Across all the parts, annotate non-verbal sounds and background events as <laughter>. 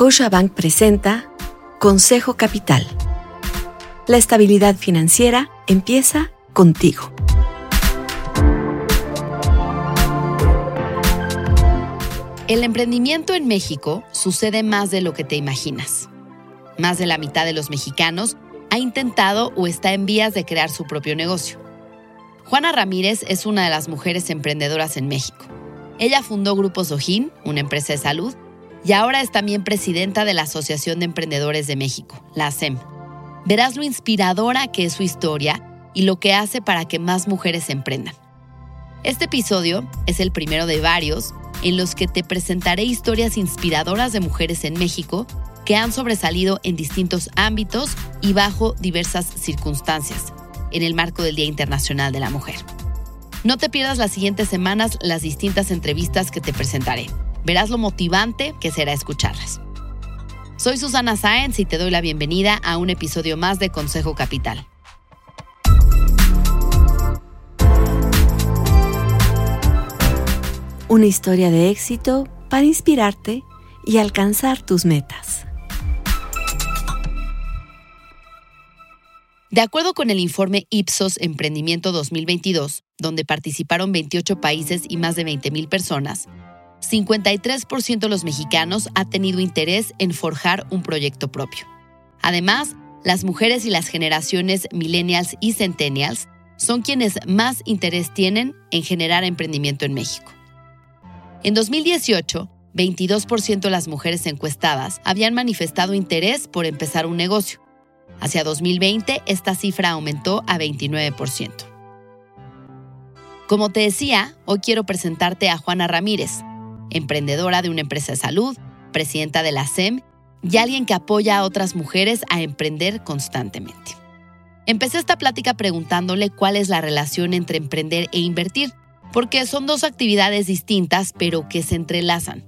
Scotiabank presenta Consejo Capital. La estabilidad financiera empieza contigo. El emprendimiento en México sucede más de lo que te imaginas. Más de la mitad de los mexicanos ha intentado o está en vías de crear su propio negocio. Juana Ramírez es una de las mujeres emprendedoras en México. Ella fundó Grupo Sojín, una empresa de salud, y ahora es también presidenta de la Asociación de Emprendedores de México, la ASEM. Verás lo inspiradora que es su historia y lo que hace para que más mujeres emprendan. Este episodio es el primero de varios en los que te presentaré historias inspiradoras de mujeres en México que han sobresalido en distintos ámbitos y bajo diversas circunstancias en el marco del Día Internacional de la Mujer. No te pierdas las siguientes semanas las distintas entrevistas que te presentaré verás lo motivante que será escucharlas. Soy Susana Sáenz y te doy la bienvenida a un episodio más de Consejo Capital. Una historia de éxito para inspirarte y alcanzar tus metas. De acuerdo con el informe Ipsos Emprendimiento 2022, donde participaron 28 países y más de 20.000 personas, 53% de los mexicanos ha tenido interés en forjar un proyecto propio. Además, las mujeres y las generaciones millennials y centennials son quienes más interés tienen en generar emprendimiento en México. En 2018, 22% de las mujeres encuestadas habían manifestado interés por empezar un negocio. Hacia 2020, esta cifra aumentó a 29%. Como te decía, hoy quiero presentarte a Juana Ramírez, emprendedora de una empresa de salud, presidenta de la SEM y alguien que apoya a otras mujeres a emprender constantemente. Empecé esta plática preguntándole cuál es la relación entre emprender e invertir, porque son dos actividades distintas pero que se entrelazan.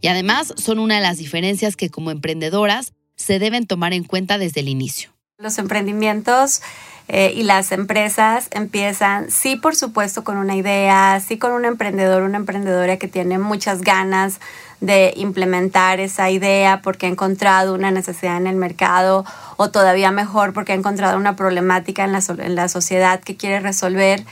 Y además son una de las diferencias que como emprendedoras se deben tomar en cuenta desde el inicio. Los emprendimientos eh, y las empresas empiezan, sí, por supuesto, con una idea, sí, con un emprendedor, una emprendedora que tiene muchas ganas de implementar esa idea porque ha encontrado una necesidad en el mercado o todavía mejor porque ha encontrado una problemática en la, en la sociedad que quiere resolver.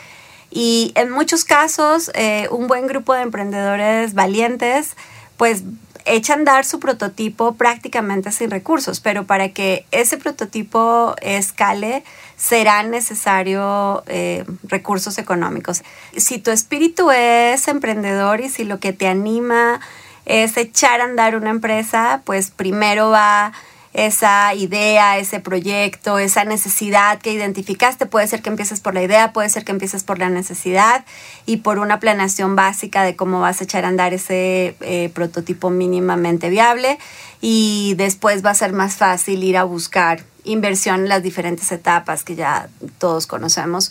Y en muchos casos, eh, un buen grupo de emprendedores valientes, pues echan dar su prototipo prácticamente sin recursos, pero para que ese prototipo escale serán necesarios eh, recursos económicos. Si tu espíritu es emprendedor y si lo que te anima es echar a andar una empresa, pues primero va esa idea, ese proyecto, esa necesidad que identificaste. Puede ser que empieces por la idea, puede ser que empieces por la necesidad y por una planeación básica de cómo vas a echar a andar ese eh, prototipo mínimamente viable y después va a ser más fácil ir a buscar inversión en las diferentes etapas que ya todos conocemos.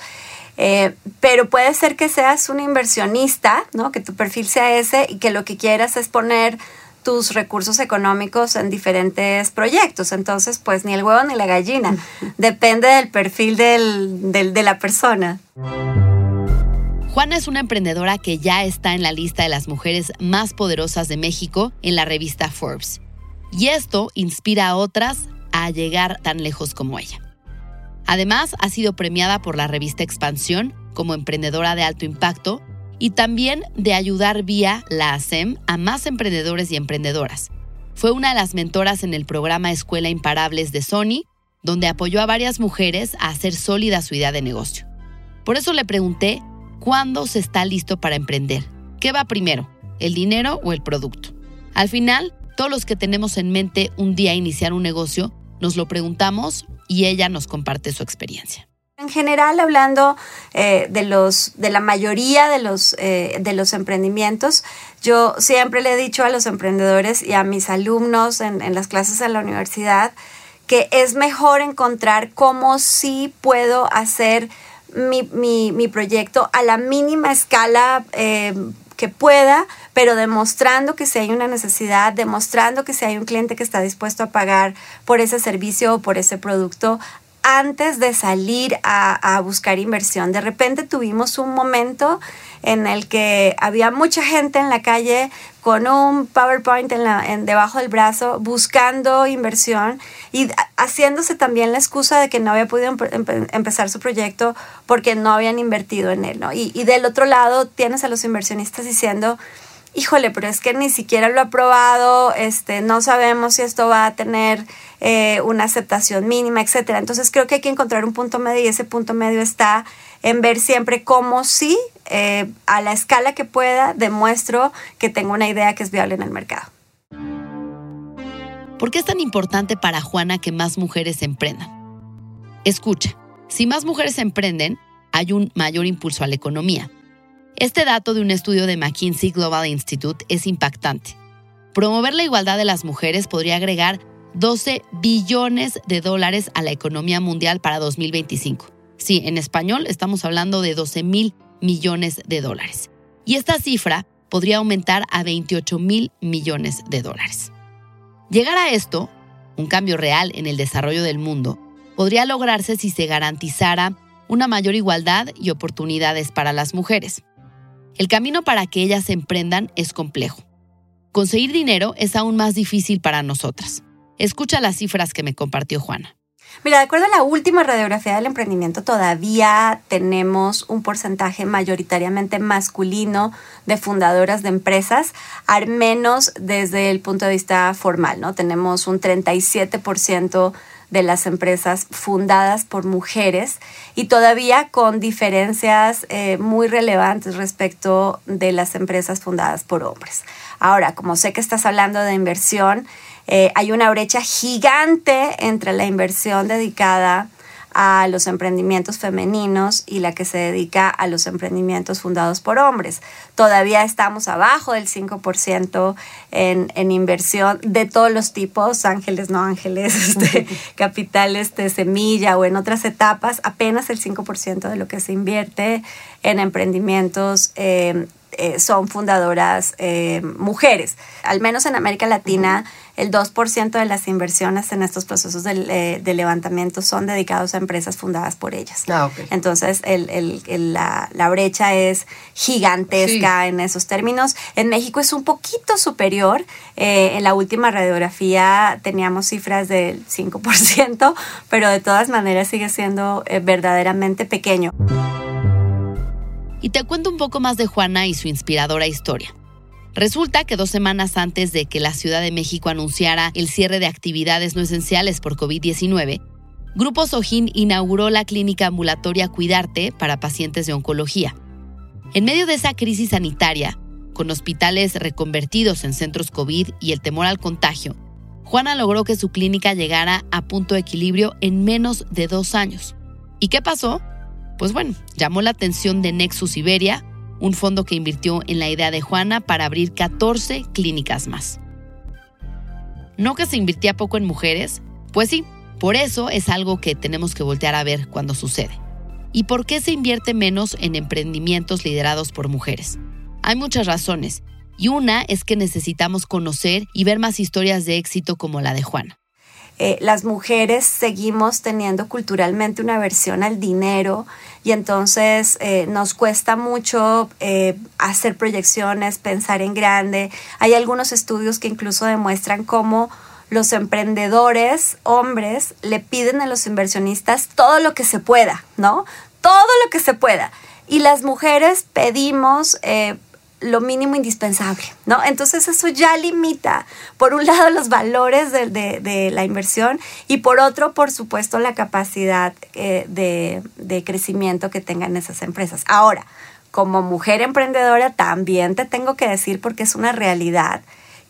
Eh, pero puede ser que seas un inversionista, ¿no? que tu perfil sea ese y que lo que quieras es poner tus recursos económicos en diferentes proyectos. Entonces, pues ni el huevo ni la gallina. <laughs> Depende del perfil de la persona. Juana es una emprendedora que ya está en la lista de las mujeres más poderosas de México en la revista Forbes. Y esto inspira a otras a llegar tan lejos como ella. Además, ha sido premiada por la revista Expansión como emprendedora de alto impacto y también de ayudar vía la ASEM a más emprendedores y emprendedoras. Fue una de las mentoras en el programa Escuela Imparables de Sony, donde apoyó a varias mujeres a hacer sólida su idea de negocio. Por eso le pregunté cuándo se está listo para emprender. ¿Qué va primero, el dinero o el producto? Al final, todos los que tenemos en mente un día iniciar un negocio, nos lo preguntamos y ella nos comparte su experiencia. En general, hablando eh, de, los, de la mayoría de los, eh, de los emprendimientos, yo siempre le he dicho a los emprendedores y a mis alumnos en, en las clases de la universidad que es mejor encontrar cómo sí puedo hacer mi, mi, mi proyecto a la mínima escala eh, que pueda, pero demostrando que si hay una necesidad, demostrando que si hay un cliente que está dispuesto a pagar por ese servicio o por ese producto, antes de salir a, buscar inversión. De repente tuvimos un momento en el que había mucha gente en la calle con un PowerPoint en, la, en debajo del brazo buscando inversión y haciéndose también la excusa de que no había podido empezar su proyecto porque no habían invertido en él. ¿no? Y, y del otro lado tienes a los inversionistas diciendo, híjole, pero es que ni siquiera lo ha probado, este, no sabemos si esto va a tener eh, una aceptación mínima, etcétera. Entonces creo que hay que encontrar un punto medio y ese punto medio está en ver siempre cómo sí, eh, a la escala que pueda, demuestro que tengo una idea que es viable en el mercado. ¿Por qué es tan importante para Juana que más mujeres emprendan? Escucha, si más mujeres emprenden, hay un mayor impulso a la economía este dato de un estudio de McKinsey Global Institute es impactante. Promover la igualdad de las mujeres podría agregar 12 billones de dólares a la economía mundial para 2025. Sí, en español estamos hablando de 12 mil millones de dólares. Y esta cifra podría aumentar a 28 mil millones de dólares. Llegar a esto, un cambio real en el desarrollo del mundo, podría lograrse si se garantizara una mayor igualdad y oportunidades para las mujeres. El camino para que ellas se emprendan es complejo. Conseguir dinero es aún más difícil para nosotras. Escucha las cifras que me compartió Juana. Mira, de acuerdo a la última radiografía del emprendimiento, todavía tenemos un porcentaje mayoritariamente masculino de fundadoras de empresas, al menos desde el punto de vista formal, ¿no? Tenemos un 37% de las empresas fundadas por mujeres y todavía con diferencias eh, muy relevantes respecto de las empresas fundadas por hombres. Ahora, como sé que estás hablando de inversión, eh, hay una brecha gigante entre la inversión dedicada a los emprendimientos femeninos y la que se dedica a los emprendimientos fundados por hombres. Todavía estamos abajo del 5% en, en inversión de todos los tipos, ángeles, no ángeles, <laughs> este, <laughs> capitales de semilla o en otras etapas, apenas el 5% de lo que se invierte en emprendimientos eh, eh, son fundadoras eh, mujeres. Al menos en América Latina, el 2% de las inversiones en estos procesos de, de, levantamiento son dedicados a empresas fundadas por ellas. Ah, Entonces, el, el, la, la, brecha es gigantesca en esos términos. En México es un poquito superior. Eh, en la última radiografía teníamos cifras del 5%, pero de todas maneras sigue siendo verdaderamente pequeño. Y te cuento un poco más de Juana y su inspiradora historia. Resulta que dos semanas antes de que la Ciudad de México anunciara el cierre de actividades no esenciales por COVID-19, Grupo Sojín inauguró la clínica ambulatoria Cuidarte para pacientes de oncología. En medio de esa crisis sanitaria, con hospitales reconvertidos en centros COVID y el temor al contagio, Juana logró que su clínica llegara a punto de equilibrio en menos de dos años. ¿Y qué pasó? Pues bueno, llamó la atención de Nexus Iberia, un fondo que invirtió en la idea de Juana para abrir 14 clínicas más. ¿No que se invirtía poco en mujeres? Pues sí, por eso es algo que tenemos que voltear a ver cuando sucede. ¿Y por qué se invierte menos en emprendimientos liderados por mujeres? Hay muchas razones, y una es que necesitamos conocer y ver más historias de éxito como la de Juana. Eh, las mujeres seguimos teniendo culturalmente una aversión al dinero y entonces eh, nos cuesta mucho eh, hacer proyecciones, pensar en grande. Hay algunos estudios que incluso demuestran cómo los emprendedores, hombres, le piden a los inversionistas todo lo que se pueda, ¿no? Todo lo que se pueda. Y las mujeres pedimos lo mínimo indispensable, ¿no? Entonces eso ya limita, por un <laughs> lado, los valores de, la inversión y por otro, por supuesto, la capacidad eh, de, de crecimiento que tengan esas empresas. Ahora, como mujer emprendedora, también te tengo que decir, porque es una realidad,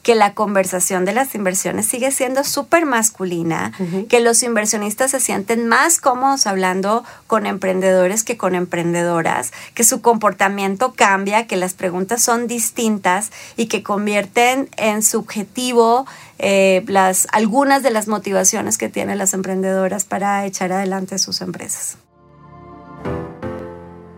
que la conversación de las inversiones sigue siendo súper masculina, que los inversionistas se sienten más cómodos hablando con emprendedores que con emprendedoras, que su comportamiento cambia, que las preguntas son distintas y que convierten en subjetivo eh, las, algunas de las motivaciones que tienen las emprendedoras para echar adelante sus empresas.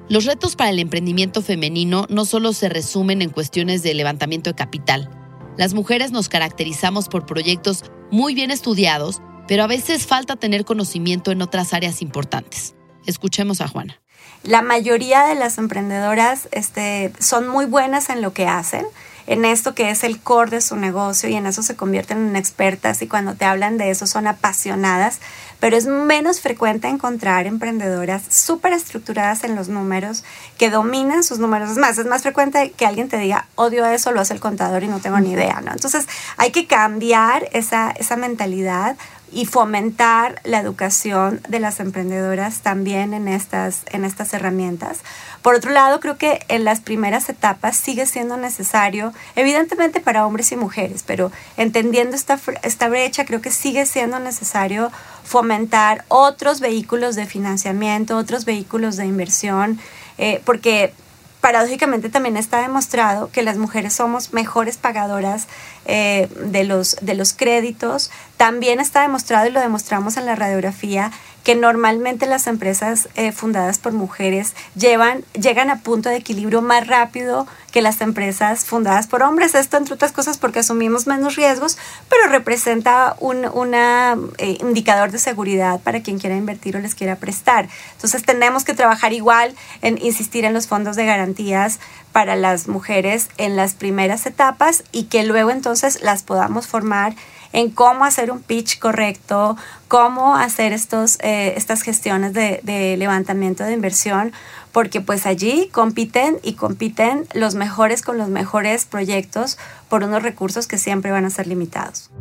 Los retos para el emprendimiento femenino no solo se resumen en cuestiones de levantamiento de capital, las mujeres nos caracterizamos por proyectos muy bien estudiados pero a veces falta tener conocimiento en otras áreas importantes. Escuchemos a Juana. La mayoría de las emprendedoras este, son muy buenas en lo que hacen, en esto que es el core de su negocio y en eso se convierten en expertas y cuando te hablan de eso son apasionadas, pero es menos frecuente encontrar emprendedoras súper estructuradas en los números que dominan sus números. Es más, es más frecuente que alguien te diga, odio eso, lo hace el contador y no tengo ni idea, ¿no? Entonces hay que cambiar esa, esa mentalidad y fomentar la educación de las emprendedoras también en estas, en estas herramientas. Por otro lado, creo que en las primeras etapas sigue siendo necesario, evidentemente para hombres y mujeres, pero entendiendo esta, esta brecha, creo que sigue siendo necesario fomentar otros vehículos de financiamiento, otros vehículos de inversión, eh, porque paradójicamente también está demostrado que las mujeres somos mejores pagadoras eh, de, los, de los créditos. También está demostrado, y lo demostramos en la radiografía, que normalmente las empresas eh, fundadas por mujeres llevan, llegan a punto de equilibrio más rápido que las empresas fundadas por hombres. Esto, entre otras cosas, porque asumimos menos riesgos, pero representa un una, eh, indicador de seguridad para quien quiera invertir o les quiera prestar. Entonces, tenemos que trabajar igual en insistir en los fondos de garantías para las mujeres en las primeras etapas y que luego entonces las podamos formar en cómo hacer un pitch correcto, cómo hacer estos, eh, estas gestiones de, de levantamiento de inversión, porque pues allí compiten y compiten los mejores con los mejores proyectos por unos recursos que siempre van a ser limitados.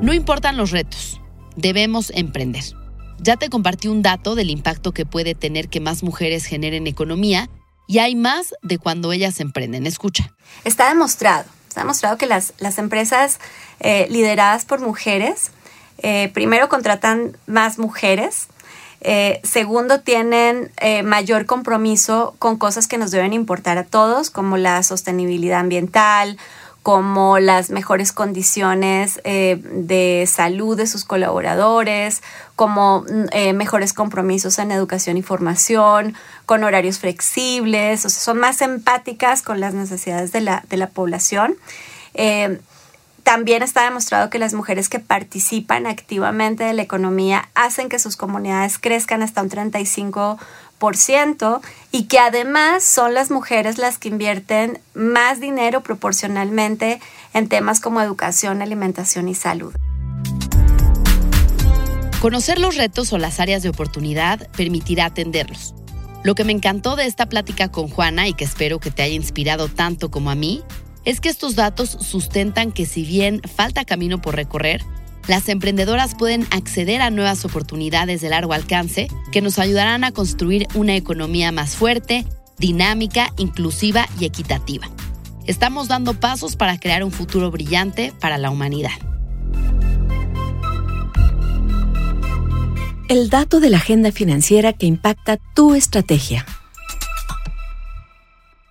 No importan los retos, debemos emprender. Ya te compartí un dato del impacto que puede tener que más mujeres generen economía y hay más de cuando ellas emprenden. Escucha. Está demostrado ha demostrado que las, las empresas eh, lideradas por mujeres, eh, primero contratan más mujeres, eh, segundo, tienen mayor compromiso con cosas que nos deben importar a todos, como la sostenibilidad ambiental, como las mejores condiciones eh, de salud de sus colaboradores, como eh, mejores compromisos en educación y formación, con horarios flexibles, o sea, son más empáticas con las necesidades de la, de la población. Eh, también está demostrado que las mujeres que participan activamente de la economía hacen que sus comunidades crezcan hasta un 35% y que además son las mujeres las que invierten más dinero proporcionalmente en temas como educación, alimentación y salud. Conocer los retos o las áreas de oportunidad permitirá atenderlos. Lo que me encantó de esta plática con Juana y que espero que te haya inspirado tanto como a mí es que estos datos sustentan que si bien falta camino por recorrer, las emprendedoras pueden acceder a nuevas oportunidades de largo alcance que nos ayudarán a construir una economía más fuerte, dinámica, inclusiva y equitativa. Estamos dando pasos para crear un futuro brillante para la humanidad. El dato de la agenda financiera que impacta tu estrategia.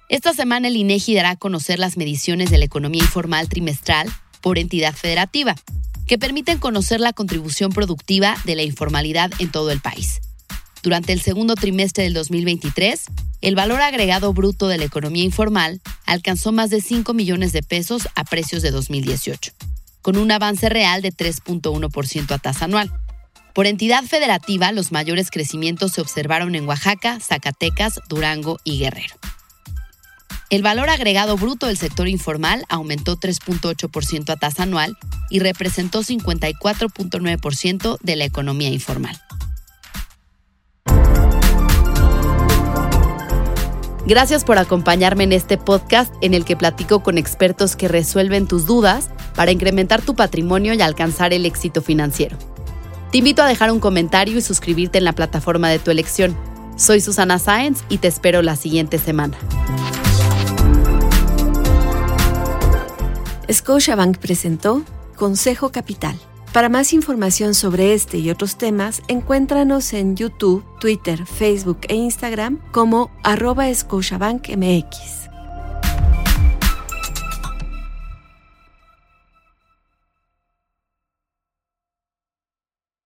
Esta semana el INEGI dará a conocer las mediciones de la economía informal trimestral por entidad federativa, que permiten conocer la contribución productiva de la informalidad en todo el país. Durante el segundo trimestre del 2023, el valor agregado bruto de la economía informal alcanzó más de 5 millones de pesos a precios de 2018, con un avance real de 3.1% a tasa anual. Por entidad federativa, los mayores crecimientos se observaron en Oaxaca, Zacatecas, Durango y Guerrero. El valor agregado bruto del sector informal aumentó 3.8% a tasa anual y representó 54.9% de la economía informal. Gracias por acompañarme en este podcast en el que platico con expertos que resuelven tus dudas para incrementar tu patrimonio y alcanzar el éxito financiero. Te invito a dejar un comentario y suscribirte en la plataforma de tu elección. Soy Susana Sáenz y te espero la siguiente semana. Scotiabank presentó Consejo Capital. Para más información sobre este y otros temas, encuéntranos en YouTube, Twitter, Facebook e Instagram como arroba.